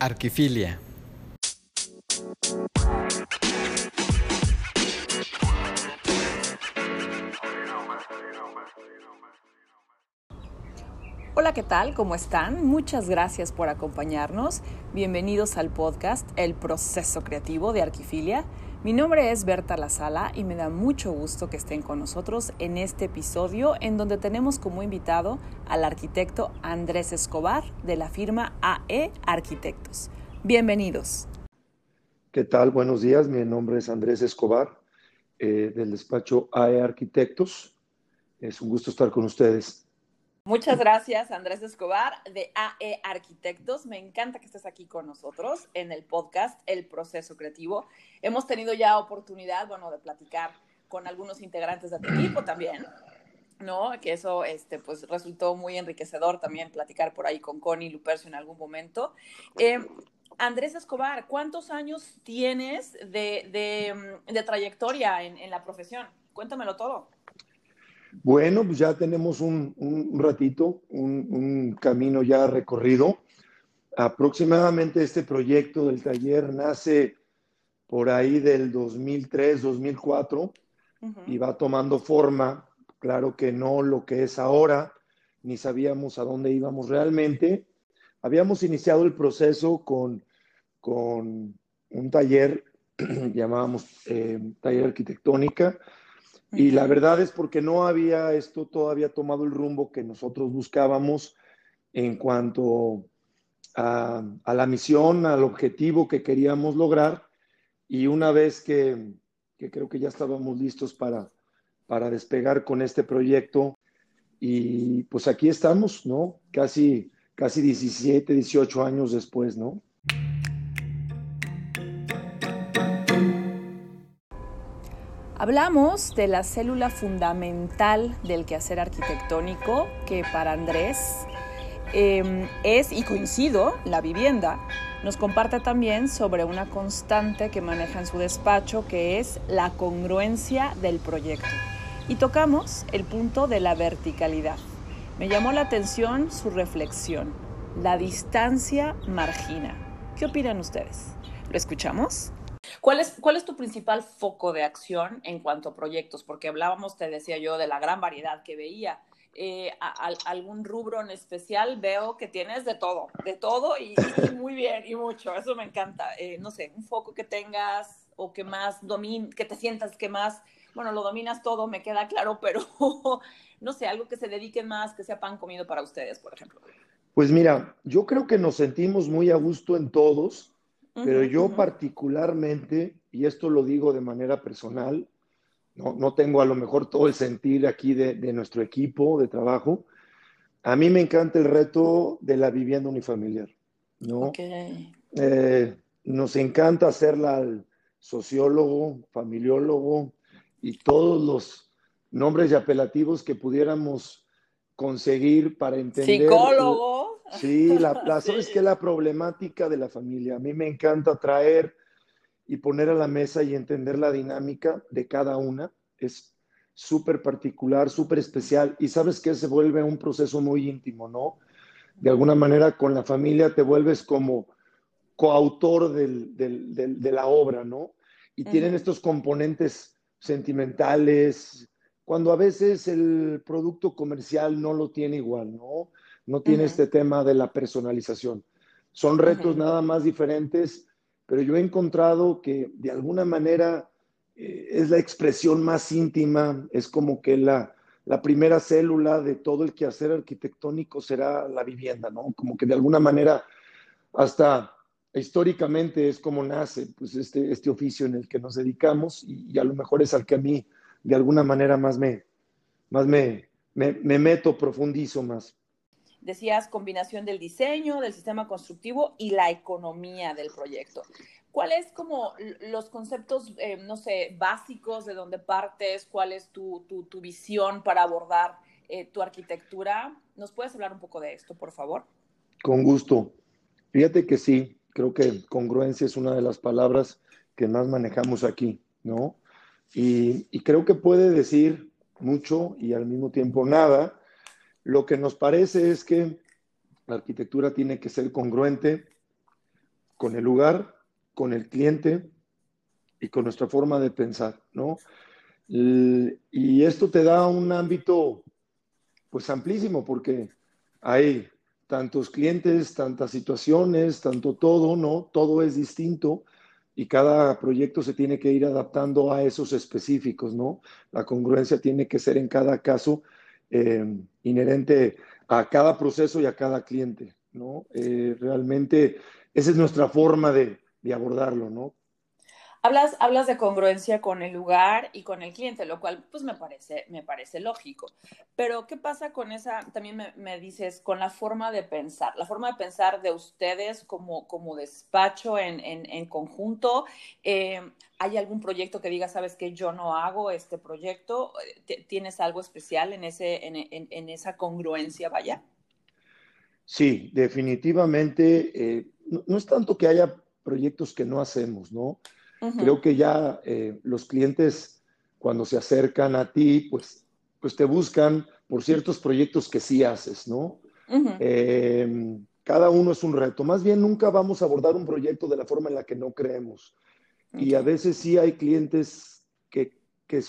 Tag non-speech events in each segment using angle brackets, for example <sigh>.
Arquifilia. Hola, ¿qué tal? ¿Cómo están? Muchas gracias por acompañarnos. Bienvenidos al podcast El proceso creativo de Arquifilia. Mi nombre es Berta Lazala y me da mucho gusto que estén con nosotros en este episodio en donde tenemos como invitado al arquitecto Andrés Escobar de la firma AE Arquitectos. Bienvenidos. ¿Qué tal? Buenos días. Mi nombre es Andrés Escobar eh, del despacho AE Arquitectos. Es un gusto estar con ustedes. Muchas gracias, Andrés Escobar, de AE Arquitectos. Me encanta que estés aquí con nosotros en el podcast El Proceso Creativo. Hemos tenido ya oportunidad, bueno, de platicar con algunos integrantes de tu equipo también, ¿no? Que eso, este, pues, resultó muy enriquecedor también platicar por ahí con Connie Lupercio en algún momento. Eh, Andrés Escobar, ¿cuántos años tienes de, de, trayectoria en la profesión? Cuéntamelo todo. Bueno, pues ya tenemos un, un ratito, un, un, camino ya recorrido. Aproximadamente este proyecto del taller nace por ahí del 2003, 2004 uh -huh. y va tomando forma. Claro que no lo que es ahora, ni sabíamos a dónde íbamos realmente. Habíamos iniciado el proceso con, con un taller, <clears throat> llamábamos eh, taller arquitectónica, y la verdad es porque no había esto todavía tomado el rumbo que nosotros buscábamos en cuanto a, a, la misión, al objetivo que queríamos lograr. Y una vez que, que creo que ya estábamos listos para, para despegar con este proyecto, y pues aquí estamos, ¿no? Casi, casi 17, 18 años después, ¿no? Hablamos de la célula fundamental del quehacer arquitectónico, que para Andrés eh, es, y coincido, la vivienda. Nos comparte también sobre una constante que maneja en su despacho, que es la congruencia del proyecto. Y tocamos el punto de la verticalidad. Me llamó la atención su reflexión. La distancia margina. ¿Qué opinan ustedes? ¿Lo escuchamos? ¿Cuál es, ¿Cuál es tu principal foco de acción en cuanto a proyectos? Porque hablábamos, te decía yo, de la gran variedad que veía. Eh, a, a, algún rubro en especial veo que tienes de todo, de todo y, y muy bien y mucho, eso me encanta. Eh, no sé, un foco que tengas o que más domin, que te sientas que más, bueno, lo dominas todo, me queda claro, pero <laughs> no sé, algo que se dedique más, que sea pan comido para ustedes, por ejemplo. Pues mira, yo creo que nos sentimos muy a gusto en todos pero yo particularmente, y esto lo digo de manera personal, no, no tengo a lo mejor todo el sentir aquí de, de, nuestro equipo de trabajo, a mí me encanta el reto de la vivienda unifamiliar, ¿no? Okay. Eh, nos encanta hacerla al sociólogo, familiólogo y todos los nombres y apelativos que pudiéramos conseguir para entender. Psicólogo. Sí, la, la <laughs> sí. sabes que la problemática de la familia. A mí me encanta traer y poner a la mesa y entender la dinámica de cada una. Es súper particular, súper especial. Y sabes que se vuelve un proceso muy íntimo, ¿no? De alguna manera con la familia te vuelves como coautor del, del, del, de la obra, ¿no? Y tienen estos componentes sentimentales, cuando a veces el producto comercial no lo tiene igual, ¿no? No tiene uh -huh. este tema de la personalización. Son retos uh -huh. nada más diferentes, pero yo he encontrado que de alguna manera eh, es la expresión más íntima, es como que la, la, primera célula de todo el quehacer arquitectónico será la vivienda, ¿no? Como que de alguna manera, hasta históricamente es como nace pues este, este oficio en el que nos dedicamos y, y, a lo mejor es al que a mí de alguna manera más me, más me, me, me meto, profundizo más decías combinación del diseño, del sistema constructivo y la economía del proyecto. ¿Cuáles como los conceptos, eh, no sé, básicos de dónde partes? ¿Cuál es tu, tu, tu visión para abordar eh, tu arquitectura? ¿Nos puedes hablar un poco de esto, por favor? Con gusto. Fíjate que sí, creo que congruencia es una de las palabras que más manejamos aquí, ¿no? Y, y creo que puede decir mucho y al mismo tiempo nada, lo que nos parece es que la arquitectura tiene que ser congruente con el lugar, con el cliente y con nuestra forma de pensar, ¿no? Y esto te da un ámbito, pues amplísimo, porque hay tantos clientes, tantas situaciones, tanto todo, ¿no? Todo es distinto y cada proyecto se tiene que ir adaptando a esos específicos, ¿no? La congruencia tiene que ser en cada caso eh, inherente a cada proceso y a cada cliente, ¿no? Eh, realmente esa es nuestra forma de, de abordarlo, ¿no? Hablas, hablas de congruencia con el lugar y con el cliente, lo cual pues me parece, me parece lógico. Pero ¿qué pasa con esa, también me, dices, con la forma de pensar? La forma de pensar de ustedes como, como despacho en, en, conjunto. Eh, ¿Hay algún proyecto que diga, sabes que yo no hago este proyecto? ¿Tienes algo especial en, ese, en, en esa congruencia, vaya? Sí, definitivamente. Eh, no es tanto que haya proyectos que no hacemos, ¿no? Creo que ya eh, los clientes cuando se acercan a ti, pues, pues te buscan por ciertos proyectos que sí haces, ¿no? Em, cada uno es un reto. Más bien nunca vamos a abordar un proyecto de la forma en la que no creemos. Y a veces sí hay clientes que, que,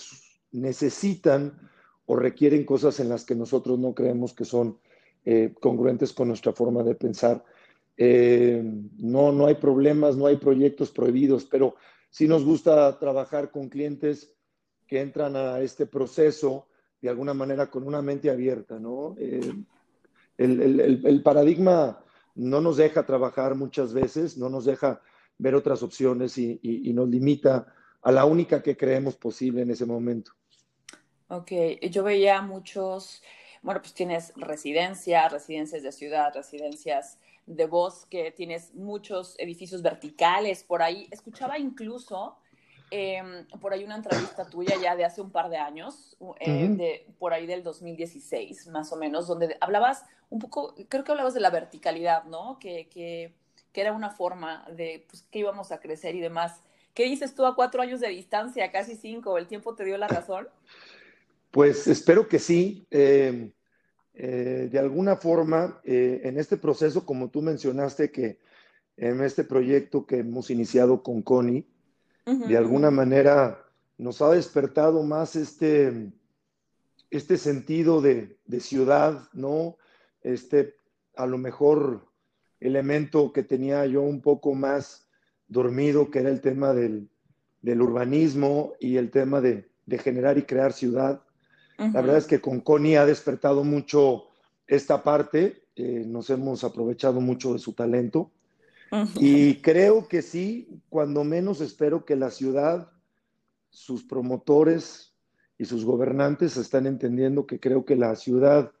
necesitan o requieren cosas en las que nosotros no creemos que son eh, congruentes con nuestra forma de pensar. Em, no, no hay problemas, no hay proyectos prohibidos, pero sí nos gusta trabajar con clientes que entran a este proceso de alguna manera con una mente abierta, ¿no? Eh, el, paradigma no nos deja trabajar muchas veces, no nos deja ver otras opciones y, nos limita a la única que creemos posible en ese momento. Ok, yo veía muchos, bueno, pues tienes residencias, residencias de ciudad, residencias de bosque, tienes muchos edificios verticales por ahí. Escuchaba incluso em, por ahí una entrevista tuya ya de hace un par de años, eh, de, por ahí del 2016 más o menos, donde hablabas un poco, creo que hablabas de la verticalidad, ¿no? Que, que, que era una forma de pues, que íbamos a crecer y demás. ¿Qué dices tú a cuatro años de distancia, casi cinco? ¿El tiempo te dio la razón? Pues espero que sí. Eh, eh, de alguna forma, eh, en este proceso, como tú mencionaste, que en este proyecto que hemos iniciado con Connie, de alguna manera nos ha despertado más este, este sentido de, ciudad, ¿no? Este, a lo mejor, elemento que tenía yo un poco más dormido, que era el tema del, urbanismo y el tema de, de generar y crear ciudad. La verdad es que con Connie ha despertado mucho esta parte, eh, nos hemos aprovechado mucho de su talento. Y creo que sí, cuando menos espero que la ciudad, sus promotores y sus gobernantes están entendiendo que creo que la ciudad,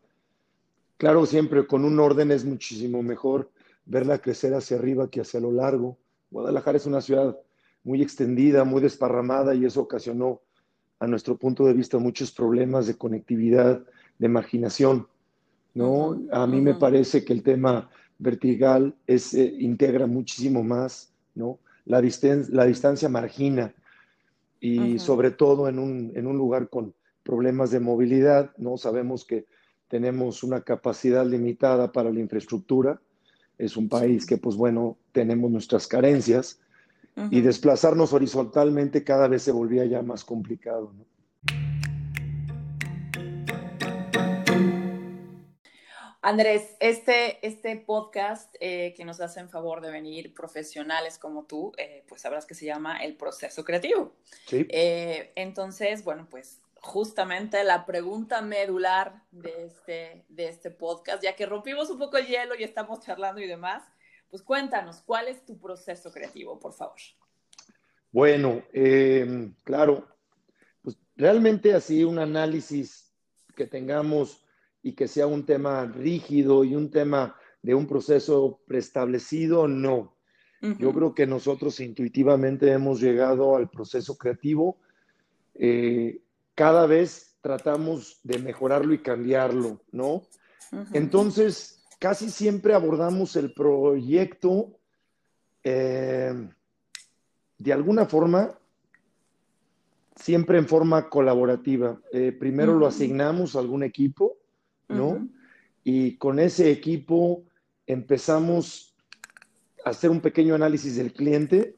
claro, siempre con un orden es muchísimo mejor verla crecer hacia arriba que hacia lo largo. Guadalajara es una ciudad muy extendida, muy desparramada y eso ocasionó a nuestro punto de vista, muchos problemas de conectividad, de marginación, ¿no? A mí me parece que el tema vertical es, eh, integra muchísimo más, ¿no? La, la distancia margina y sobre todo en un, en un lugar con problemas de movilidad, ¿no? Sabemos que tenemos una capacidad limitada para la infraestructura, es un país que, pues bueno, tenemos nuestras carencias, y desplazarnos horizontalmente cada vez se volvía ya más complicado. Andrés, este, este podcast eh, que nos hace en favor de venir profesionales como tú, eh, pues sabrás que se llama El Proceso Creativo. Sí. Eh, entonces, bueno, pues justamente la pregunta medular de este, de este podcast, ya que rompimos un poco el hielo y estamos charlando y demás, pues cuéntanos, ¿cuál es tu proceso creativo, por favor? Bueno, eh, claro, pues realmente así un análisis que tengamos y que sea un tema rígido y un tema de un proceso preestablecido, no. Yo creo que nosotros intuitivamente hemos llegado al proceso creativo. Eh, cada vez tratamos de mejorarlo y cambiarlo, ¿no? Entonces, casi siempre abordamos el proyecto eh, de alguna forma, siempre en forma colaborativa. Eh, primero lo asignamos a algún equipo, ¿no? Y con ese equipo empezamos hacer un pequeño análisis del cliente,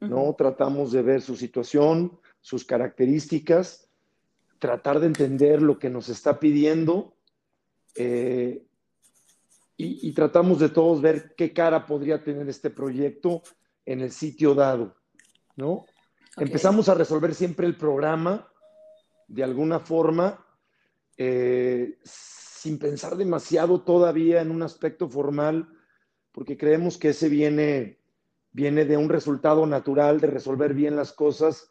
¿no? Tratamos de ver su situación, sus características, tratar de entender lo que nos está pidiendo eh, y, tratamos de todos ver qué cara podría tener este proyecto en el sitio dado, ¿no? Empezamos a resolver siempre el programa de alguna forma, eh, sin pensar demasiado todavía en un aspecto formal, porque creemos que ese viene, viene de un resultado natural de resolver bien las cosas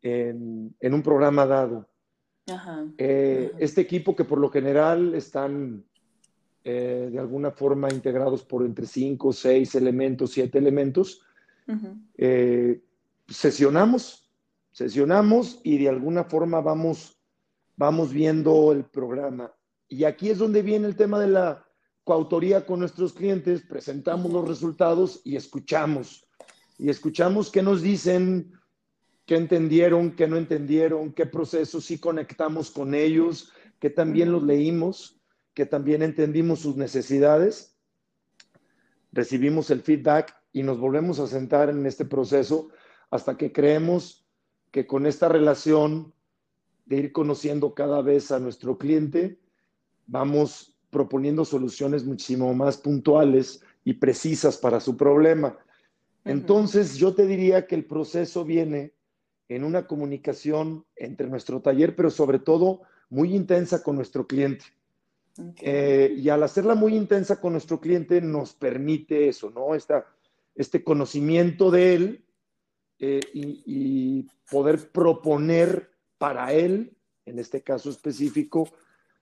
en, un programa dado. Eh, este equipo que por lo general están eh, de alguna forma integrados por entre cinco, seis elementos, siete elementos, sesionamos, sesionamos y de alguna forma vamos, vamos viendo el programa. Y aquí es donde viene el tema de la coautoría con nuestros clientes, presentamos los resultados y escuchamos. Y escuchamos qué nos dicen, qué entendieron, qué no entendieron, qué procesos sí conectamos con ellos, que también los leímos, que también entendimos sus necesidades. Recibimos el feedback y nos volvemos a sentar en este proceso hasta que creemos que con esta relación de ir conociendo cada vez a nuestro cliente, vamos proponiendo soluciones muchísimo más puntuales y precisas para su problema. Entonces, yo te diría que el proceso viene en una comunicación entre nuestro taller, pero sobre todo muy intensa con nuestro cliente. Eh, y al hacerla muy intensa con nuestro cliente nos permite eso, ¿no? este conocimiento de él eh, y, poder proponer para él, en este caso específico,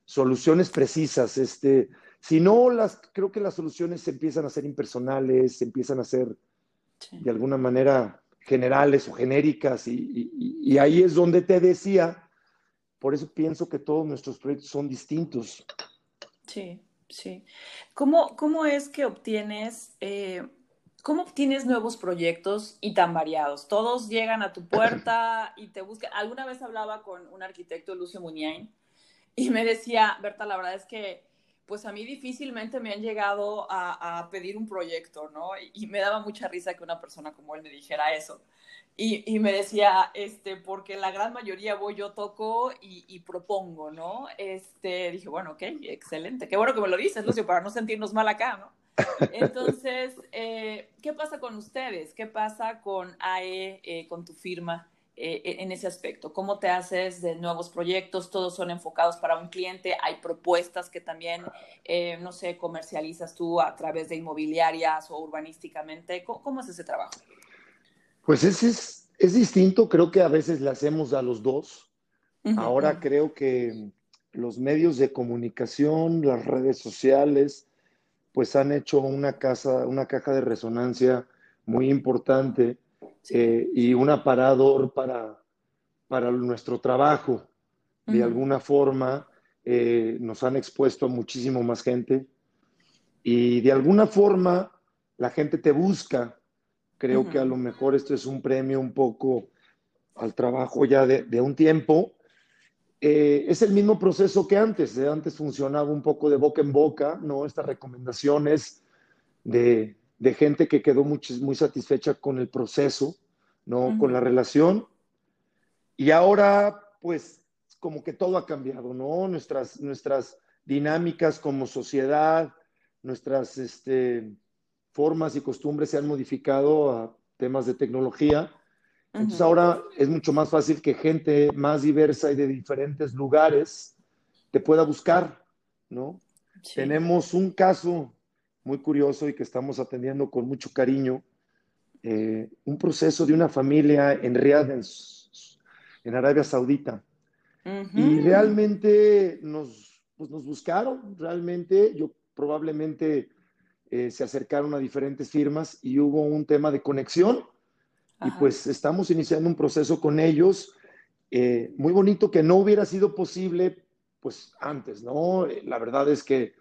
soluciones precisas. Este, si no, las, creo que las soluciones se empiezan a ser impersonales, se empiezan a ser de alguna manera generales o genéricas y, y, ahí es donde te decía, por eso pienso que todos nuestros proyectos son distintos. Sí, sí. ¿Cómo, cómo es que obtienes... Eh, ¿Cómo tienes nuevos proyectos y tan variados? Todos llegan a tu puerta y te buscan. Alguna vez hablaba con un arquitecto, Lucio Muniain, y me decía, Berta, la verdad es que pues a mí difícilmente me han llegado a, pedir un proyecto, ¿no? Y, me daba mucha risa que una persona como él me dijera eso. Y, me decía, este, porque la gran mayoría voy, yo toco y, y, propongo, ¿no? Este, dije, bueno, ok, excelente. Qué bueno que me lo dices, Lucio, para no sentirnos mal acá, ¿no? <laughs> Entonces, eh, ¿qué pasa con ustedes? ¿Qué pasa con AE, eh, con tu firma eh, en ese aspecto? ¿Cómo te haces de nuevos proyectos? ¿Todos son enfocados para un cliente? ¿Hay propuestas que también, no sé, comercializas tú a través de inmobiliarias o urbanísticamente? ¿Cómo, es ese trabajo? Pues es, es, es, distinto, creo que a veces le hacemos a los dos. Ahora creo que los medios de comunicación, las redes sociales, pues han hecho una, casa, una caja de resonancia muy importante eh, y un aparador para, para nuestro trabajo. De alguna forma eh, nos han expuesto a muchísimo más gente y de alguna forma la gente te busca. Creo que a lo mejor esto es un premio un poco al trabajo ya de, de un tiempo eh, es el mismo proceso que antes. ¿eh? Antes funcionaba un poco de boca en boca, ¿no? Estas recomendaciones de, gente que quedó muy, muy, satisfecha con el proceso, ¿no? Con la relación. Y ahora, pues, como que todo ha cambiado, ¿no? Nuestras, nuestras dinámicas como sociedad, nuestras este, formas y costumbres se han modificado a temas de tecnología entonces ahora es mucho más fácil que gente más diversa y de diferentes lugares te pueda buscar, ¿no? Tenemos un caso muy curioso y que estamos atendiendo con mucho cariño, eh, un proceso de una familia en Riyadh, en, Arabia Saudita. Y realmente nos, pues nos buscaron, realmente yo probablemente eh, se acercaron a diferentes firmas y hubo un tema de conexión y pues estamos iniciando un proceso con ellos eh, muy bonito que no hubiera sido posible pues antes, ¿no? La verdad es que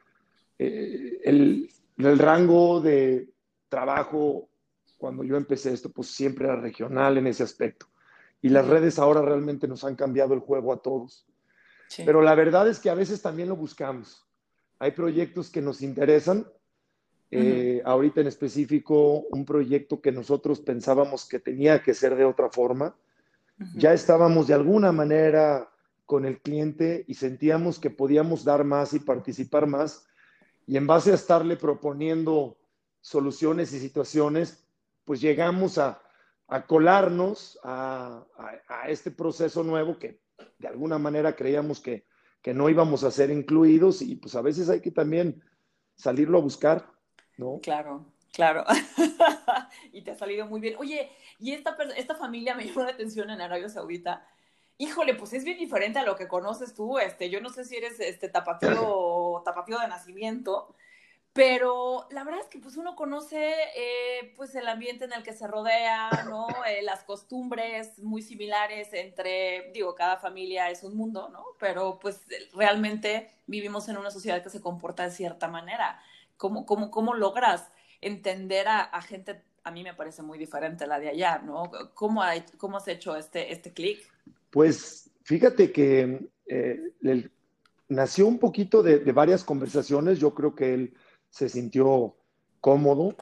eh, el, el, rango de trabajo cuando yo empecé esto pues siempre era regional en ese aspecto. Y las redes ahora realmente nos han cambiado el juego a todos. Pero la verdad es que a veces también lo buscamos. Hay proyectos que nos interesan Eh, ahorita en específico, un proyecto que nosotros pensábamos que tenía que ser de otra forma. Ya estábamos de alguna manera con el cliente y sentíamos que podíamos dar más y participar más. Y en base a estarle proponiendo soluciones y situaciones, pues llegamos a, colarnos a, este proceso nuevo que de alguna manera creíamos que, que no íbamos a ser incluidos y pues a veces hay que también salirlo a buscar, ¿no? Claro, claro. <laughs> y te ha salido muy bien. Oye, y esta, esta familia me llamó la atención en Arabia Saudita híjole, pues es bien diferente a lo que conoces tú. Este, yo no sé si eres este tapatío, tapatío de nacimiento, pero la verdad es que pues uno conoce eh, pues el ambiente en el que se rodea, ¿no? <laughs> Eh, las costumbres muy similares entre, digo, cada familia es un mundo, ¿no? Pero pues realmente vivimos en una sociedad que se comporta de cierta manera. ¿Cómo, cómo, cómo logras entender a, a gente, a mí me parece muy diferente la de allá, ¿no? ¿Cómo, cómo has hecho este, este clic? Pues fíjate que eh, nació un poquito de, varias conversaciones. Yo creo que él se sintió cómodo.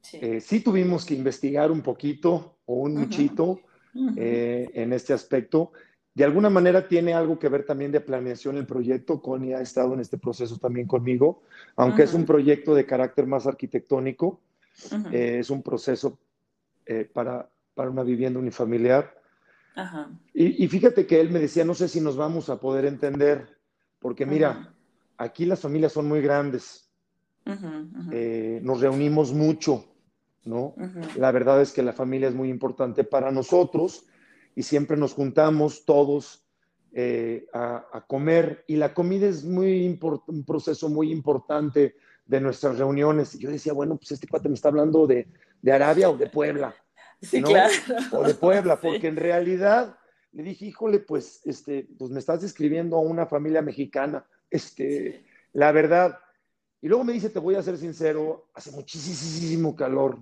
Sí, eh, tuvimos que investigar un poquito o un muchito eh, en este aspecto. De alguna manera tiene algo que ver también de planeación el proyecto. Connie ha estado en este proceso también conmigo, aunque es un proyecto de carácter más arquitectónico. es un proceso para, para una vivienda unifamiliar. Y, fíjate que él me decía, no sé si nos vamos a poder entender, porque mira, aquí las familias son muy grandes, eh, nos reunimos mucho, ¿no? La verdad es que la familia es muy importante para nosotros y siempre nos juntamos todos eh, a, comer y la comida es muy un proceso muy importante de nuestras reuniones. Y yo decía, bueno, pues este cuate me está hablando de, de Arabia o de Puebla. Sí, claro. O de Puebla, <laughs> porque en realidad le dije, híjole, pues, este, pues me estás describiendo a una familia mexicana. Este, la verdad. Y luego me dice, te voy a ser sincero, hace muchísimo calor.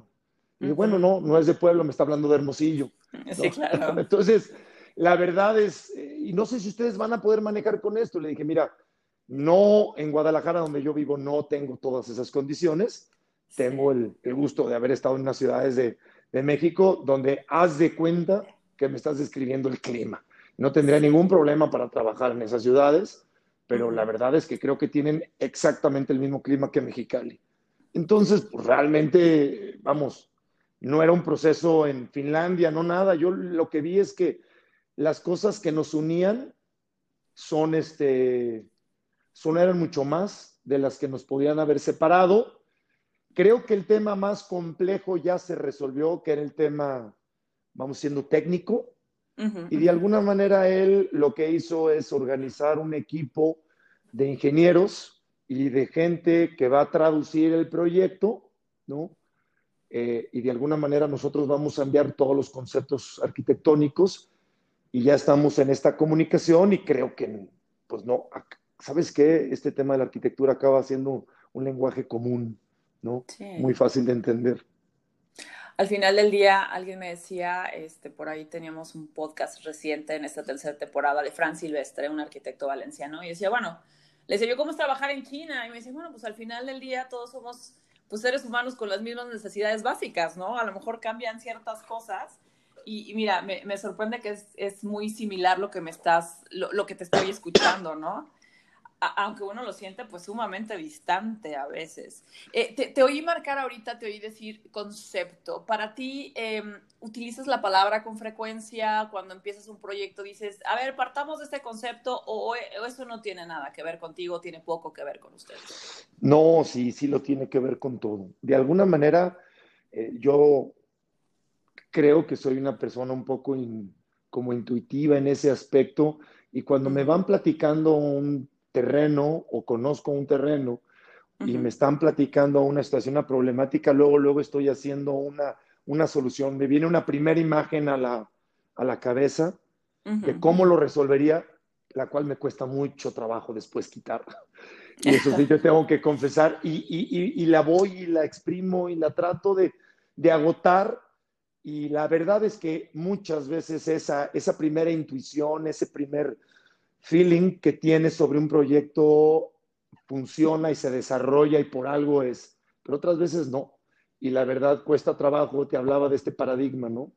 Y bueno, no, no es de Puebla, me está hablando de Hermosillo. <laughs> Sí, claro. <laughs> Entonces, la verdad es, eh, y no sé si ustedes van a poder manejar con esto. Le dije, mira, no en Guadalajara, donde yo vivo, no tengo todas esas condiciones. Tengo el, el gusto de haber estado en unas ciudades de, de México donde haz de cuenta que me estás describiendo el clima. No tendría ningún problema para trabajar en esas ciudades, pero la verdad es que creo que tienen exactamente el mismo clima que Mexicali. Entonces, pues realmente, vamos, no era un proceso en Finlandia, no nada. Yo lo que vi es que las cosas que nos unían son, este, son eran mucho más de las que nos podían haber separado Creo que el tema más complejo ya se resolvió, que era el tema, vamos siendo técnico, y de alguna manera él lo que hizo es organizar un equipo de ingenieros y de gente que va a traducir el proyecto, ¿no? Eh, y de alguna manera nosotros vamos a enviar todos los conceptos arquitectónicos y ya estamos en esta comunicación y creo que, pues no, ¿sabes qué? Este tema de la arquitectura acaba siendo un lenguaje común. ¿no? Muy fácil de entender. Al final del día, alguien me decía, este, por ahí teníamos un podcast reciente en esta tercera temporada de Fran Silvestre, un arquitecto valenciano, y decía, bueno, le decía yo, ¿cómo es trabajar en China? Y me dice, bueno, pues al final del día todos somos pues, seres humanos con las mismas necesidades básicas, ¿no? A lo mejor cambian ciertas cosas. Y, mira, me, sorprende que es, muy similar lo que me estás, lo que te estoy escuchando, ¿no? Aunque uno lo siente pues sumamente distante a veces. Eh, te, oí marcar ahorita, te oí decir concepto. Para ti, em, ¿utilizas la palabra con frecuencia cuando empiezas un proyecto? Dices, a ver, partamos de este concepto o, eso no tiene nada que ver contigo, tiene poco que ver con ustedes. No, sí, sí lo tiene que ver con todo. De alguna manera, eh, yo creo que soy una persona un poco como intuitiva en ese aspecto y cuando me van platicando un terreno o conozco un terreno y me están platicando una situación, una problemática, luego, luego estoy haciendo una, una solución. Me viene una primera imagen a la, a la cabeza de cómo lo resolvería, la cual me cuesta mucho trabajo después quitar. <laughs> Y eso sí, yo tengo que confesar y, y, y, la voy y la exprimo y la trato de, de, agotar. Y la verdad es que muchas veces esa, esa primera intuición, ese primer feeling que tienes sobre un proyecto funciona y se desarrolla y por algo es, pero otras veces no. Y la verdad cuesta trabajo, te hablaba de este paradigma, ¿no?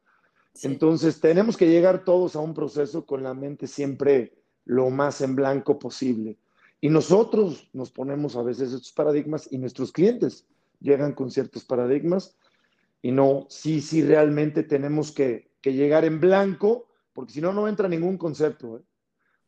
Entonces tenemos que llegar todos a un proceso con la mente siempre lo más en blanco posible. Y nosotros nos ponemos a veces estos paradigmas y nuestros clientes llegan con ciertos paradigmas y no, sí, sí, realmente tenemos que, llegar en blanco, porque si no, no entra ningún concepto. ¿eh?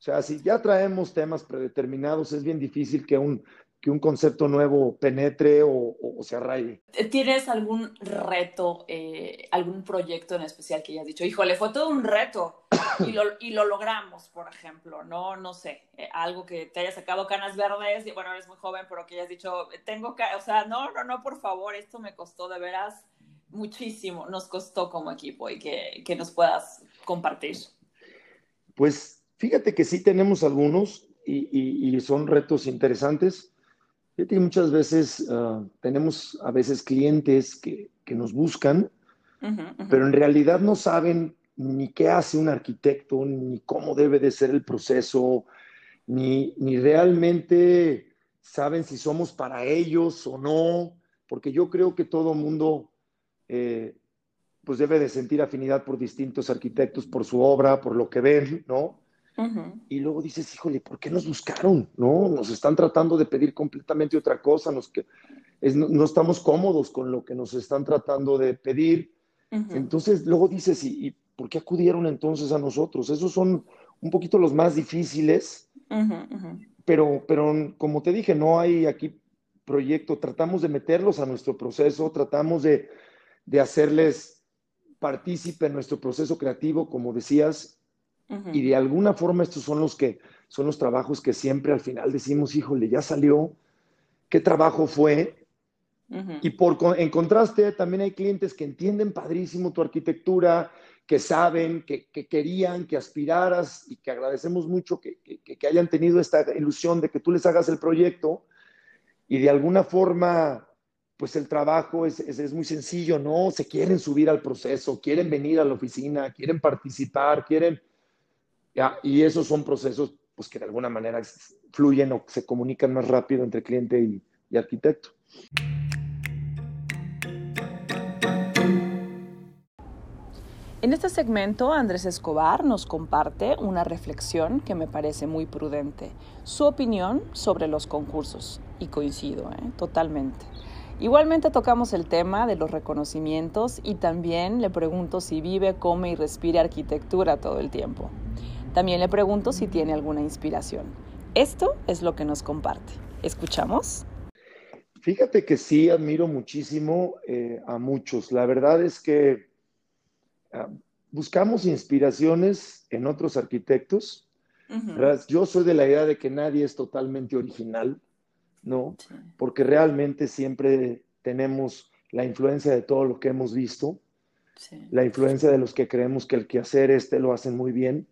O sea, si ya traemos temas predeterminados, es bien difícil que un, que un concepto nuevo penetre o, se arraigue. ¿Tienes algún reto, eh, algún proyecto en especial que hayas dicho, híjole, fue todo un reto y lo, y lo logramos, por ejemplo, no, no sé, eh, algo que te haya sacado canas verdes, y bueno, eres muy joven, pero que hayas dicho, tengo que, o sea, no, no, no, por favor, esto me costó de veras muchísimo nos costó como equipo y que, nos puedas compartir. Pues fíjate que sí tenemos algunos y, son retos interesantes. Fíjate que muchas veces ah, tenemos a veces clientes que, nos buscan, pero en realidad no saben ni qué hace un arquitecto, ni cómo debe de ser el proceso, ni, ni realmente saben si somos para ellos o no, porque yo creo que todo mundo eh, pues debe de sentir afinidad por distintos arquitectos, por su obra, por lo que ven, ¿no? Y luego dices, híjole, ¿por qué nos buscaron? ¿No? Nos están tratando de pedir completamente otra cosa, nos que, no, estamos cómodos con lo que nos están tratando de pedir. Entonces, luego dices, ¿y, por qué acudieron entonces a nosotros? Esos son un poquito los más difíciles, Pero, pero como te dije, no hay aquí proyecto, tratamos de meterlos a nuestro proceso, tratamos de, de hacerles partícipe en nuestro proceso creativo, como decías, y de alguna forma estos son los que son los trabajos que siempre al final decimos, híjole, ya salió, qué trabajo fue. Y por en contraste, también hay clientes que entienden padrísimo tu arquitectura, que saben, que, querían, que aspiraras y que agradecemos mucho que, que, hayan tenido esta ilusión de que tú les hagas el proyecto y de alguna forma pues el trabajo es, es, muy sencillo, ¿no? Se quieren subir al proceso, quieren venir a la oficina, quieren participar, quieren... Ya, y esos son procesos pues, que de alguna manera fluyen o se comunican más rápido entre cliente y, y arquitecto. En este segmento, Andrés Escobar nos comparte una reflexión que me parece muy prudente, su opinión sobre los concursos. Y coincido, ¿eh? totalmente. Igualmente tocamos el tema de los reconocimientos y también le pregunto si vive, come y respira arquitectura todo el tiempo. También le pregunto si tiene alguna inspiración. Esto es lo que nos comparte. ¿Escuchamos? Fíjate que sí, admiro muchísimo eh, a muchos. La verdad es que ah, buscamos inspiraciones en otros arquitectos. Yo soy de la idea de que nadie es totalmente original. ¿no? Porque realmente siempre tenemos la influencia de todo lo que hemos visto, la influencia de los que creemos que el quehacer este lo hacen muy bien.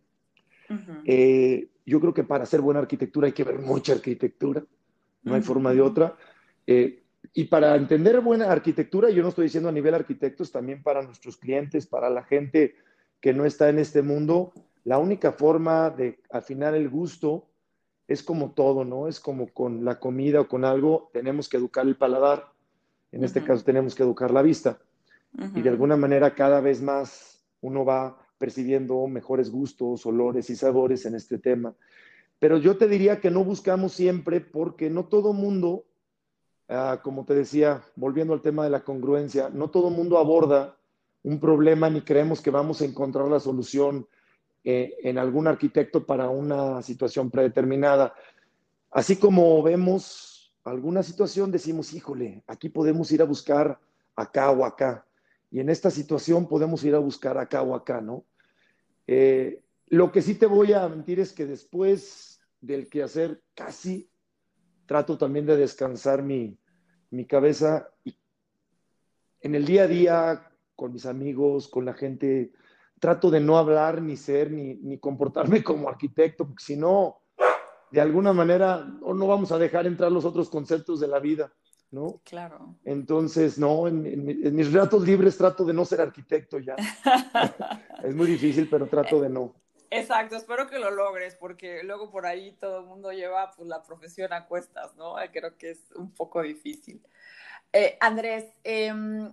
Eh, yo creo que para hacer buena arquitectura hay que ver mucha arquitectura, no hay forma de otra. Eh, y para entender buena arquitectura, yo no estoy diciendo a nivel arquitectos, también para nuestros clientes, para la gente que no está en este mundo, la única forma de afinar el gusto es como todo, ¿no? Es como con la comida o con algo, tenemos que educar el paladar. En este caso tenemos que educar la vista. Y de alguna manera cada vez más uno va percibiendo mejores gustos, olores y sabores en este tema. Pero yo te diría que no buscamos siempre porque no todo mundo, ah, como te decía, volviendo al tema de la congruencia, no todo mundo aborda un problema ni creemos que vamos a encontrar la solución eh, en algún arquitecto para una situación predeterminada. Así como vemos alguna situación, decimos, híjole, aquí podemos ir a buscar acá o acá. Y en esta situación podemos ir a buscar acá o acá, ¿no? Eh, lo que sí te voy a mentir es que después del quehacer casi trato también de descansar mi, mi cabeza y en el día a día con mis amigos, con la gente trato de no hablar ni ser ni, comportarme <laughs> como arquitecto, porque si no, de alguna manera no vamos a dejar entrar los otros conceptos de la vida, ¿no? Claro. Entonces, no, en, mis ratos libres trato de no ser arquitecto ya. <laughs> es muy difícil, pero trato de no. Exacto, espero que lo logres, porque luego por ahí todo el mundo lleva pues, la profesión a cuestas, ¿no? Creo que es un poco difícil. Eh, Andrés, em,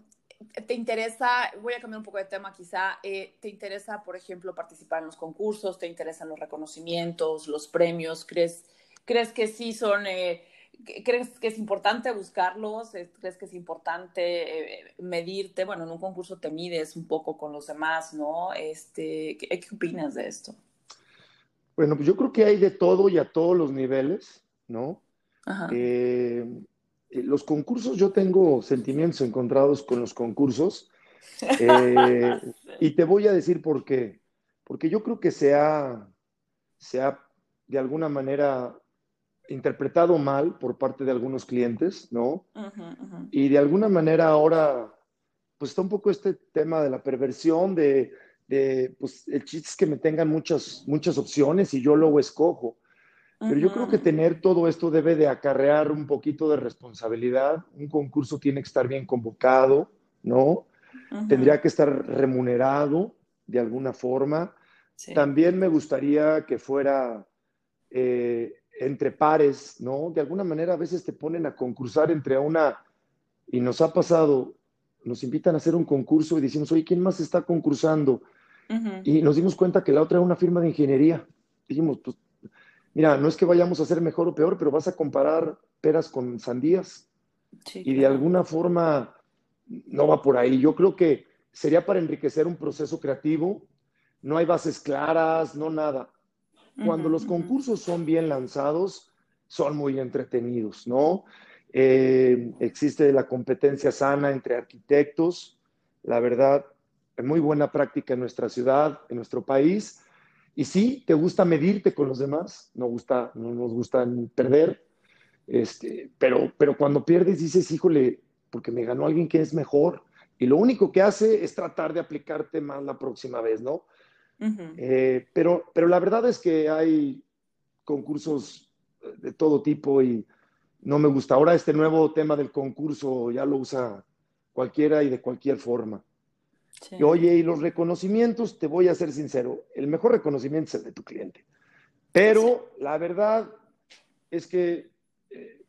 ¿te interesa, voy a cambiar un poco de tema quizá, eh, ¿te interesa, por ejemplo, participar en los concursos? ¿Te interesan los reconocimientos, los premios? ¿Crees, crees que sí son... Eh, ¿Crees que es importante buscarlos? ¿Crees que es importante medirte? Bueno, en un concurso te mides un poco con los demás, ¿no? Este, ¿qué, ¿Qué opinas de esto? Bueno, pues yo creo que hay de todo y a todos los niveles, ¿no? Eh, eh, los concursos, yo tengo sentimientos encontrados con los concursos. <laughs> Eh, y te voy a decir por qué. Porque yo creo que se ha, se ha de alguna manera interpretado mal por parte de algunos clientes, ¿no? Y de alguna manera ahora, pues está un poco este tema de la perversión, de, de pues el chiste es que me tengan muchas, muchas opciones y yo luego escojo. Pero yo creo que tener todo esto debe de acarrear un poquito de responsabilidad. Un concurso tiene que estar bien convocado, ¿no? Tendría que estar remunerado de alguna forma. También me gustaría que fuera eh, entre pares, ¿no? De alguna manera a veces te ponen a concursar entre una, y nos ha pasado, nos invitan a hacer un concurso y decimos, oye, ¿quién más está concursando? Y nos dimos cuenta que la otra era una firma de ingeniería. Dijimos, pues mira, no es que vayamos a ser mejor o peor, pero vas a comparar peras con sandías. y de alguna forma no va por ahí. Yo creo que sería para enriquecer un proceso creativo. No hay bases claras, no nada. Cuando los concursos son bien lanzados, son muy entretenidos, ¿no? Eh, existe la competencia sana entre arquitectos, la verdad, muy buena práctica en nuestra ciudad, en nuestro país, y sí, te gusta medirte con los demás, no, gusta, no nos gusta perder, este, pero, pero cuando pierdes dices, híjole, porque me ganó alguien que es mejor, y lo único que hace es tratar de aplicarte más la próxima vez, ¿no? Eh, pero, pero la verdad es que hay concursos de todo tipo y no me gusta. Ahora este nuevo tema del concurso ya lo usa cualquiera y de cualquier forma. Y, oye, y los reconocimientos, te voy a ser sincero, el mejor reconocimiento es el de tu cliente. Pero la verdad es que, eh,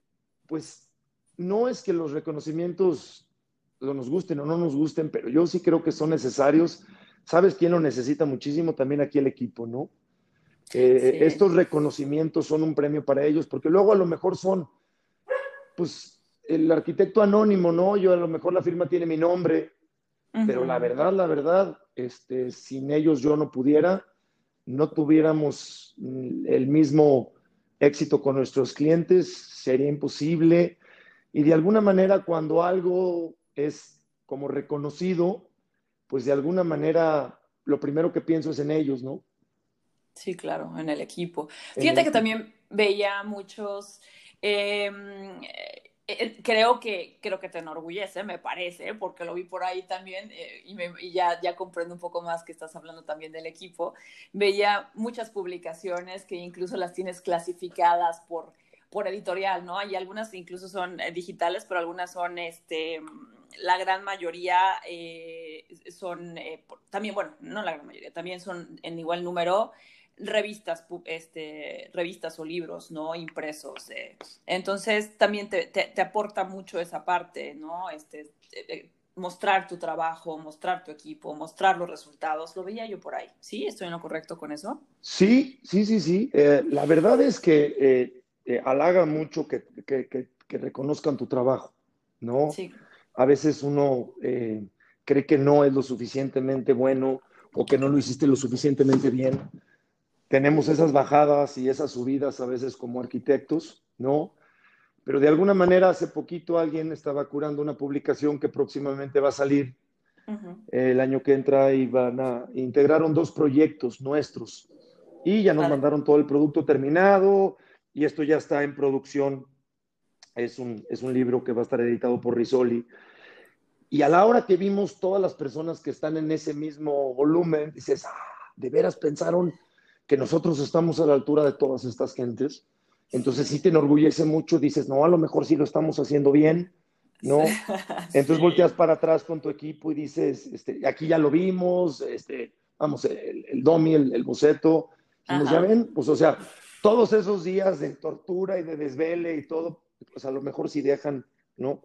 pues, no es que los reconocimientos nos gusten o no nos gusten, pero yo sí creo que son necesarios. ¿Sabes quién lo necesita muchísimo? También aquí el equipo, ¿no? Eh, estos reconocimientos son un premio para ellos, porque luego a lo mejor son, pues, el arquitecto anónimo, ¿no? Yo a lo mejor la firma tiene mi nombre, pero la verdad, la verdad, este, sin ellos yo no pudiera, no tuviéramos el mismo éxito con nuestros clientes, sería imposible. Y de alguna manera, cuando algo es como reconocido, pues de alguna manera lo primero que pienso es en ellos, ¿no? Sí, claro, en el equipo. Fíjate que también veía muchos em, eh, creo que, creo que te enorgullece, me parece, porque lo vi por ahí también eh, y, ya, ya comprendo un poco más que estás hablando también del equipo. Veía muchas publicaciones que incluso las tienes clasificadas por, por editorial, ¿no? Y algunas incluso son eh, digitales, pero algunas son, este, la gran mayoría son, también, bueno, no la gran mayoría, también son en igual número revistas, este, revistas o libros, ¿no? Impresos. Eh. Entonces, también te, te, aporta mucho esa parte, ¿no? Este, eh, eh, mostrar tu trabajo, mostrar tu equipo, mostrar los resultados. Lo veía yo por ahí. ¿Sí? ¿Estoy en lo correcto con eso? Sí, sí, sí, sí. la verdad es que halaga mucho que, que, que, reconozcan tu trabajo, ¿no? Sí. A veces uno cree que no es lo suficientemente bueno o que no lo hiciste lo suficientemente bien tenemos esas bajadas y esas subidas a veces como arquitectos, ¿no? Pero de alguna manera hace poquito alguien estaba curando una publicación que próximamente va a salir el año que entra y van a integraron dos proyectos nuestros y ya nos mandaron todo el producto terminado y esto ya está en producción. Es un, es un libro que va a estar editado por Risoli. Y a la hora que vimos todas las personas que están en ese mismo volumen, dices, ah, de veras pensaron que nosotros estamos a la altura de todas estas gentes. Entonces sí te enorgullece mucho, dices, no, a lo mejor sí lo estamos haciendo bien, ¿no? <laughs> Entonces volteas para atrás con tu equipo y dices, este, aquí ya lo vimos, este, vamos, el, el domi, el, boceto, y ya ven, pues o sea, todos esos días de tortura y de desvele y todo, pues a lo mejor si dejan, ¿no?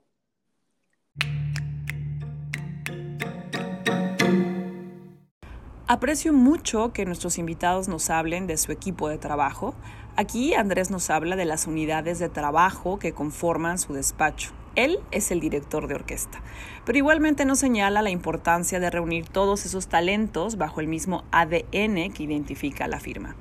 Aprecio mucho que nuestros invitados nos hablen de su equipo de trabajo. Aquí Andrés nos habla de las unidades de trabajo que conforman su despacho. Él es el director de orquesta, pero igualmente nos señala la importancia de reunir todos esos talentos bajo el mismo ADN que identifica la firma.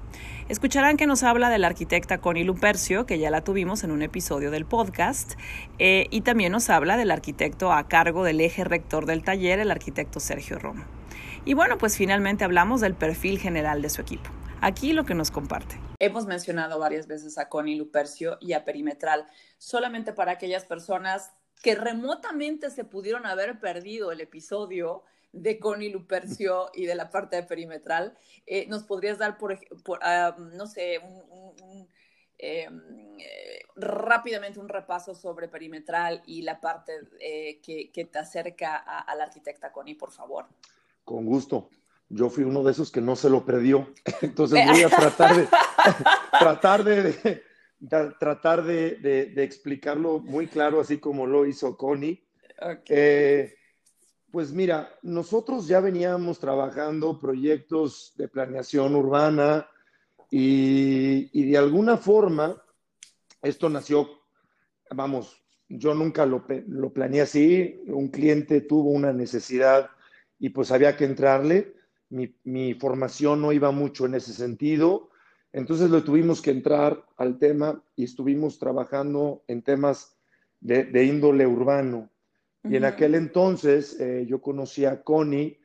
Escucharán que nos habla de la arquitecta Connie Lupercio, que ya la tuvimos en un episodio del podcast, eh, y también nos habla del arquitecto a cargo del eje rector del taller, el arquitecto Sergio Romo. Y bueno, pues finalmente hablamos del perfil general de su equipo. Aquí lo que nos comparte. Hemos mencionado varias veces a Connie Lupercio y a Perimetral, solamente para aquellas personas que remotamente se pudieron haber perdido el episodio de Connie Lupercio y de la parte de Perimetral. Eh, ¿Nos podrías dar, por, ah, no sé, em, eh, rápidamente un repaso sobre Perimetral y la parte eh, que, te acerca a la arquitecta Connie, por favor? Con gusto. Yo fui uno de esos que no se lo perdió. <laughs> Entonces voy a <laughs> tratar <laughs> de, tratar de, tratar de, explicarlo muy claro, así como lo hizo Connie. Eh, pues mira, nosotros ya veníamos trabajando proyectos de planeación urbana y, y de alguna forma esto nació, vamos, yo nunca lo, lo planeé así, un cliente tuvo una necesidad y pues había que entrarle. Mi, formación no iba mucho en ese sentido, entonces le tuvimos que entrar al tema y estuvimos trabajando en temas de, índole urbano. Y en aquel entonces eh, yo conocí a Connie,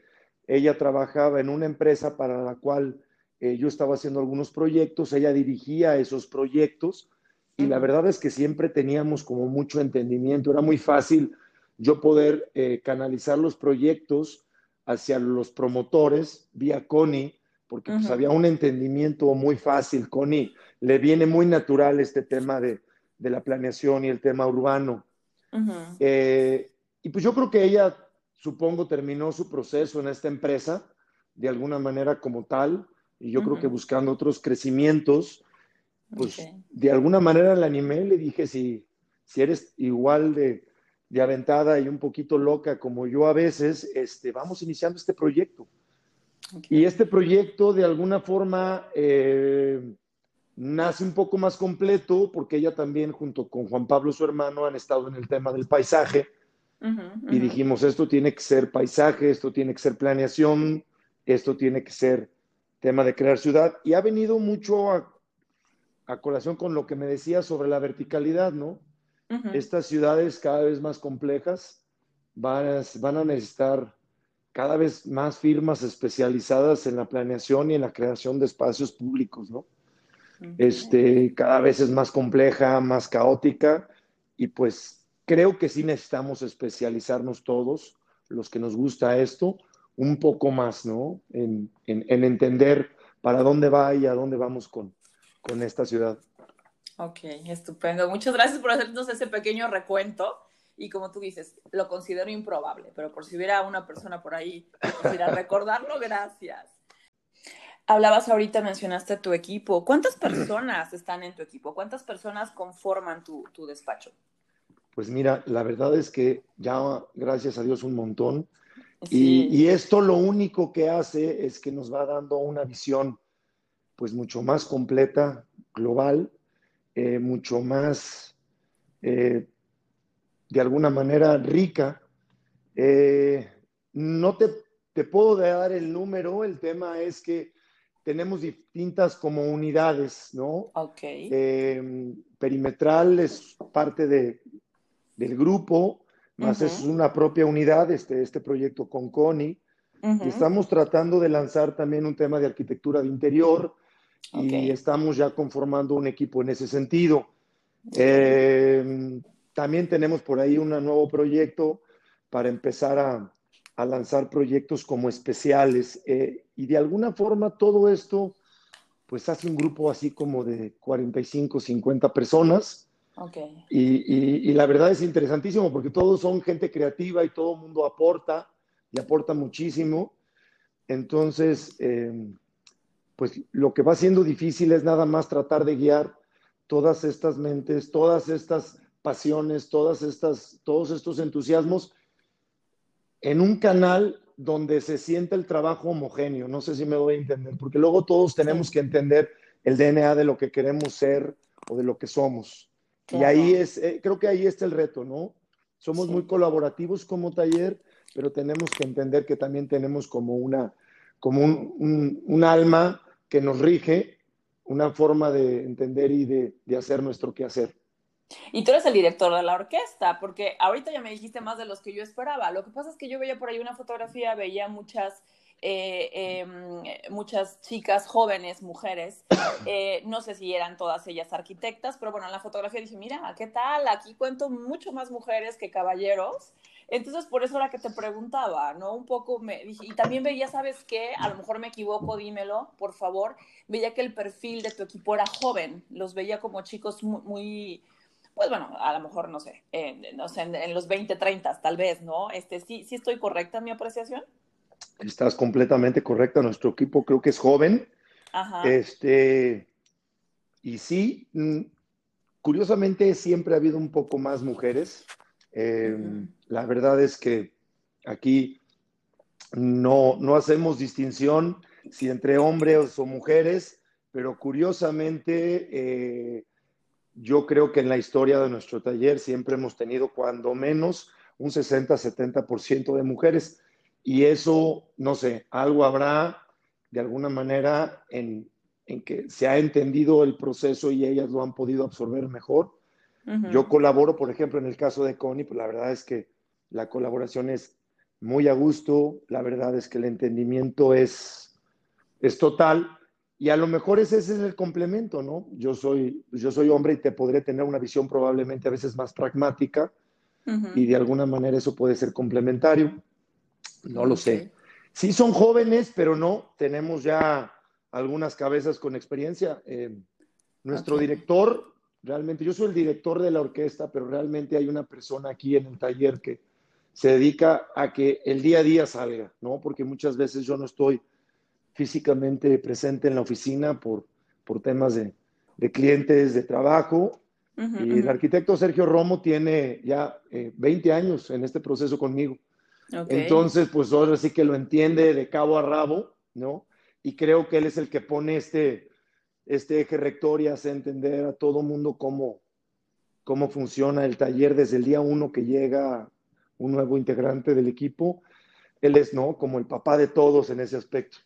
ella trabajaba en una empresa para la cual eh, yo estaba haciendo algunos proyectos, ella dirigía esos proyectos. Y la verdad es que siempre teníamos como mucho entendimiento, era muy fácil yo poder eh, canalizar los proyectos hacia los promotores vía Connie, porque pues, había un entendimiento muy fácil. Connie le viene muy natural este tema de, la planeación y el tema urbano. Eh, y pues yo creo que ella, supongo, terminó su proceso en esta empresa de alguna manera como tal, y yo creo que buscando otros crecimientos, pues de alguna manera la animé, le dije, si, si eres igual de, de aventada y un poquito loca como yo a veces, este, vamos iniciando este proyecto. Y este proyecto de alguna forma eh, nace un poco más completo porque ella también junto con Juan Pablo, su hermano, han estado en el tema del paisaje. Y dijimos, esto tiene que ser paisaje, esto tiene que ser planeación, esto tiene que ser tema de crear ciudad. Y ha venido mucho a, a colación con lo que me decía sobre la verticalidad, ¿no? Estas ciudades cada vez más complejas van a, van a necesitar cada vez más firmas especializadas en la planeación y en la creación de espacios públicos, ¿no? Este, cada vez es más compleja, más caótica y pues creo que sí necesitamos especializarnos todos, los que nos gusta esto, un poco más, ¿no? En, entender para dónde va y a dónde vamos con, con esta ciudad. Ok, estupendo. Muchas gracias por hacernos ese pequeño recuento. Y como tú dices, lo considero improbable, pero por si hubiera una persona por ahí que <laughs> recordarlo, gracias. Hablabas ahorita, mencionaste tu equipo. ¿Cuántas <clears throat> personas están en tu equipo? ¿Cuántas personas conforman tu, despacho? Pues mira, la verdad es que ya, gracias a Dios, un montón. Y, y, esto lo único que hace es que nos va dando una visión pues mucho más completa, global, eh, mucho más, eh, de alguna manera, rica. Eh, no te, te, puedo dar el número, el tema es que tenemos distintas como unidades, ¿no? Ok. perimetral es parte de, del grupo, más es una propia unidad, este, este proyecto con Connie. Estamos tratando de lanzar también un tema de arquitectura de interior, y estamos ya conformando un equipo en ese sentido. Eh, también tenemos por ahí un nuevo proyecto para empezar a, a lanzar proyectos como especiales eh, y de alguna forma todo esto pues hace un grupo así como de 45, 50 personas. Okay. Y, y, y, la verdad es interesantísimo porque todos son gente creativa y todo el mundo aporta y aporta muchísimo. Entonces, eh, pues lo que va siendo difícil es nada más tratar de guiar todas estas mentes, todas estas pasiones, todas estas, todos estos entusiasmos en un canal donde se siente el trabajo homogéneo. No sé si me voy a entender, porque luego todos tenemos que entender el DNA de lo que queremos ser o de lo que somos. Y ahí es, eh, creo que ahí está el reto, ¿no? Somos muy colaborativos como taller, pero tenemos que entender que también tenemos como una, como un, un, alma que nos rige, una forma de entender y de, de hacer nuestro quehacer. Y tú eres el director de la orquesta, porque ahorita ya me dijiste más de los que yo esperaba. Lo que pasa es que yo veía por ahí una fotografía, veía muchas, eh, em, muchas chicas jóvenes, mujeres. <coughs> Eh, no sé si eran todas ellas arquitectas, pero bueno, en la fotografía dije, mira, ¿qué tal? Aquí cuento mucho más mujeres que caballeros. Entonces, por eso era que te preguntaba, ¿no? Un poco me dije, y también veía, ¿sabes qué? A lo mejor me equivoco, dímelo, por favor. Veía que el perfil de tu equipo era joven, los veía como chicos muy pues bueno, a lo mejor, no sé, no sé en, los 20, 30 tal vez, ¿no? Este, ¿sí, ¿Sí estoy correcta en mi apreciación? Estás completamente correcta. Nuestro equipo creo que es joven. Ajá. Este, y sí, mm, curiosamente siempre ha habido un poco más mujeres. Em, la verdad es que aquí no, no hacemos distinción si entre hombres o mujeres, pero curiosamente eh, yo creo que en la historia de nuestro taller siempre hemos tenido cuando menos un 60-70% de mujeres. Y eso, no sé, algo habrá de alguna manera en, que se ha entendido el proceso y ellas lo han podido absorber mejor. Yo colaboro, por ejemplo, en el caso de Connie, pues la verdad es que la colaboración es muy a gusto, la verdad es que el entendimiento es, es total y a lo mejor ese, es el complemento, ¿no? Yo soy, yo soy hombre y te podré tener una visión probablemente a veces más pragmática y de alguna manera eso puede ser complementario. No lo sé. Sí son jóvenes, pero no, tenemos ya algunas cabezas con experiencia. Eh, nuestro director, realmente, yo soy el director de la orquesta, pero realmente hay una persona aquí en el taller que se dedica a que el día a día salga, ¿no? Porque muchas veces yo no estoy físicamente presente en la oficina por, por temas de, de clientes, de trabajo. y el arquitecto Sergio Romo tiene ya 20 eh, años en este proceso conmigo. Entonces, pues ahora sí que lo entiende de cabo a rabo, ¿no? Y creo que él es el que pone este, este eje rector y hace entender a todo mundo cómo, cómo funciona el taller desde el día uno que llega un nuevo integrante del equipo. Él es, ¿no? Como el papá de todos en ese aspecto.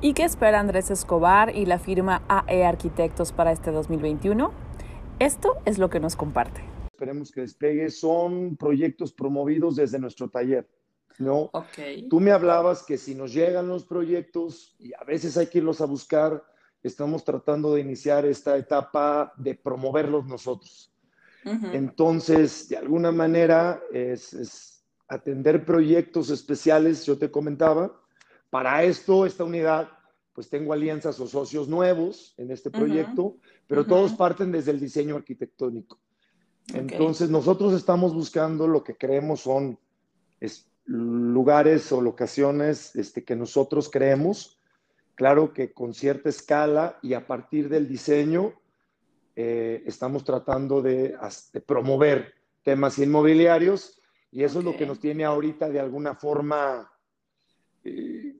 ¿Y qué espera Andrés Escobar y la firma AE Arquitectos para este 2021? Esto es lo que nos comparte. Esperemos que despegue. Son proyectos promovidos desde nuestro taller. ¿No? Okay. Tú me hablabas que si nos llegan los proyectos y a veces hay que irlos a buscar, estamos tratando de iniciar esta etapa de promoverlos nosotros. Entonces, de alguna manera, es, es atender proyectos especiales, yo te comentaba, para esto, esta unidad, pues tengo alianzas o socios nuevos en este proyecto, pero todos parten desde el diseño arquitectónico. Entonces, nosotros estamos buscando lo que creemos son lugares o locaciones este, que nosotros creemos, claro que con cierta escala y a partir del diseño, eh, estamos tratando de, promover temas inmobiliarios y eso es lo que nos tiene ahorita de alguna forma eh,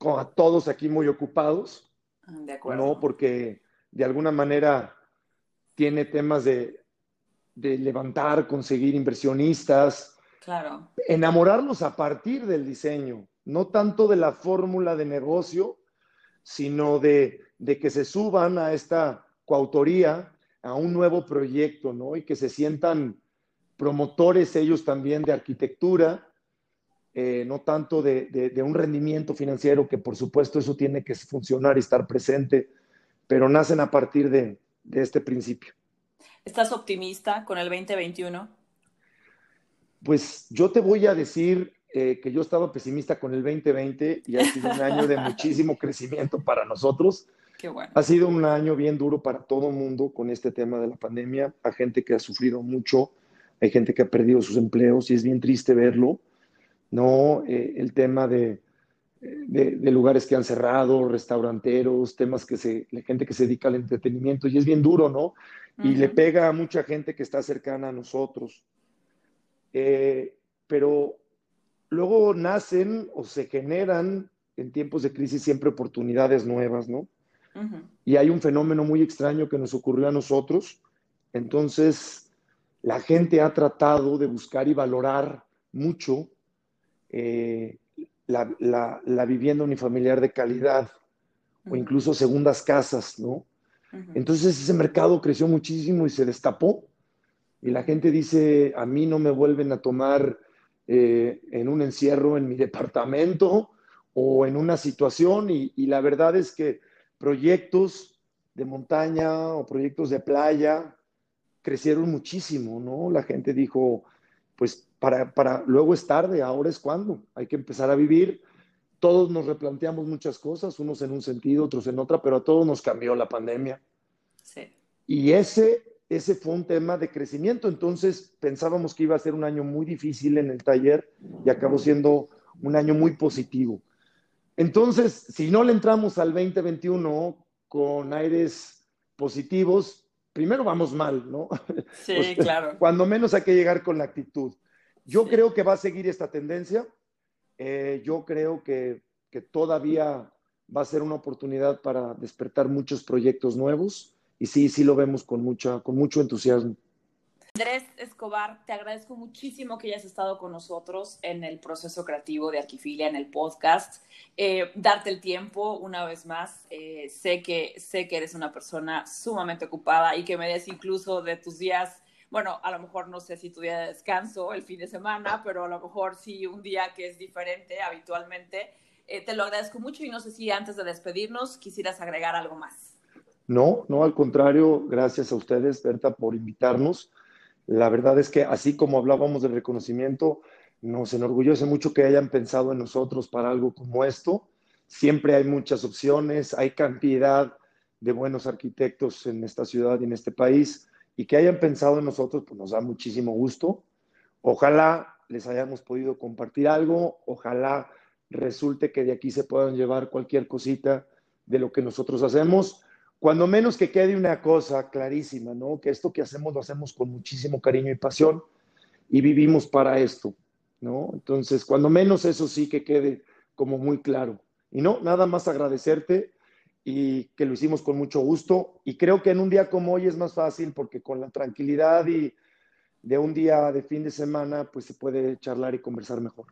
a todos aquí muy ocupados. De acuerdo. ¿no? Porque de alguna manera tiene temas de, de levantar, conseguir inversionistas. Claro. Enamorarlos a partir del diseño, no tanto de la fórmula de negocio, sino de, de que se suban a esta coautoría, a un nuevo proyecto, ¿no? Y que se sientan promotores ellos también de arquitectura eh, no tanto de, un rendimiento financiero, que por supuesto eso tiene que funcionar y estar presente, pero nacen a partir de, este principio. ¿Estás optimista con el 2021? Pues yo te voy a decir eh, que yo estaba pesimista con el 2020 y ha sido un año de muchísimo crecimiento para nosotros. Qué bueno. Ha sido un año bien duro para todo el mundo con este tema de la pandemia. Hay gente que ha sufrido mucho, hay gente que ha perdido sus empleos y es bien triste verlo. ¿no? Eh, el tema de, de, lugares que han cerrado, restauranteros, temas que se, la gente que se dedica al entretenimiento, y es bien duro, ¿no? Y le pega a mucha gente que está cercana a nosotros. Eh, pero luego nacen o se generan en tiempos de crisis siempre oportunidades nuevas, ¿no? Y hay un fenómeno muy extraño que nos ocurrió a nosotros. Entonces, la gente ha tratado de buscar y valorar mucho eh, la, vivienda unifamiliar de calidad o incluso segundas casas, ¿no? Entonces ese mercado creció muchísimo y se destapó. Y la gente dice, a mí no me vuelven a tomar eh, en un encierro en mi departamento o en una situación. Y, la verdad es que proyectos de montaña o proyectos de playa crecieron muchísimo, ¿no? La gente dijo, pues para, para luego es tarde, ahora es cuando, hay que empezar a vivir. Todos nos replanteamos muchas cosas, unos en un sentido, otros en otra, pero a todos nos cambió la pandemia. Sí. Y ese ese fue un tema de crecimiento. Entonces pensábamos que iba a ser un año muy difícil en el taller y acabó siendo un año muy positivo. Entonces, si no le entramos al 2021 con aires positivos, primero vamos mal, ¿no? Sí, <laughs> claro. Cuando menos hay que llegar con la actitud. Yo creo que va a seguir esta tendencia. Eh, yo creo que, que todavía va a ser una oportunidad para despertar muchos proyectos nuevos y sí, sí lo vemos con, mucha, con mucho entusiasmo. Andrés Escobar, te agradezco muchísimo que hayas estado con nosotros en el proceso creativo de Arquifilia, en el podcast. Eh, darte el tiempo una vez más. Eh, sé, que, sé que eres una persona sumamente ocupada y que me des incluso de tus días, bueno, a lo mejor no sé si tu día de descanso el fin de semana, pero a lo mejor sí un día que es diferente habitualmente. Eh, te lo agradezco mucho y no sé si antes de despedirnos quisieras agregar algo más. No, no, al contrario, gracias a ustedes, Berta, por invitarnos. La verdad es que así como hablábamos del reconocimiento, nos enorgullece mucho que hayan pensado en nosotros para algo como esto. Siempre hay muchas opciones, hay cantidad de buenos arquitectos en esta ciudad y en este país, y que hayan pensado en nosotros, pues nos da muchísimo gusto. Ojalá les hayamos podido compartir algo, ojalá resulte que de aquí se puedan llevar cualquier cosita de lo que nosotros hacemos cuando menos que quede una cosa clarísima, ¿no? Que esto que hacemos lo hacemos con muchísimo cariño y pasión y vivimos para esto, ¿no? Entonces, cuando menos eso sí que quede como muy claro. Y no, nada más agradecerte y que lo hicimos con mucho gusto. Y creo que en un día como hoy es más fácil porque con la tranquilidad y de un día de fin de semana, pues se puede charlar y conversar mejor.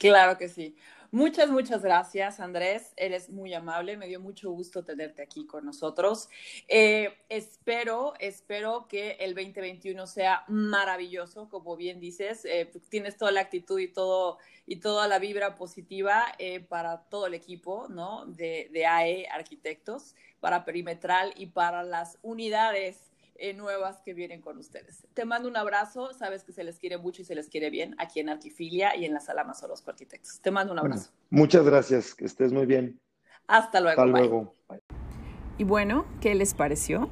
Claro que sí. Muchas, muchas gracias, Andrés. Eres muy amable. Me dio mucho gusto tenerte aquí con nosotros. Eh, espero, espero que el 2021 sea maravilloso, como bien dices. Eh, tienes toda la actitud y todo y toda la vibra positiva eh, para todo el equipo, ¿no? De, de AE Arquitectos, para Perimetral y para las unidades eh, nuevas que vienen con ustedes. Te mando un abrazo, sabes que se les quiere mucho y se les quiere bien aquí en Arquifilia y en la sala Más Orozco Arquitectos. Te mando un abrazo. muchas gracias, que estés muy bien. Hasta luego. Hasta luego. Y bueno, ¿qué les pareció?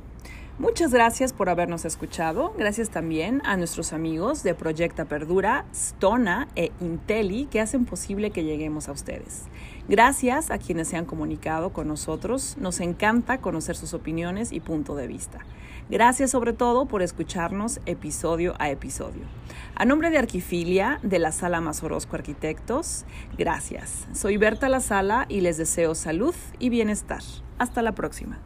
Muchas gracias por habernos escuchado. Gracias también a nuestros amigos de Proyecta Perdura, Stona e Inteli que hacen posible que lleguemos a ustedes. Gracias a quienes se han comunicado con nosotros. Nos encanta conocer sus opiniones y punto de vista. Gracias sobre todo por escucharnos episodio a episodio. A nombre de Arquifilia, de la Sala Más Arquitectos, gracias. Soy Berta La Sala y les deseo salud y bienestar. Hasta la próxima.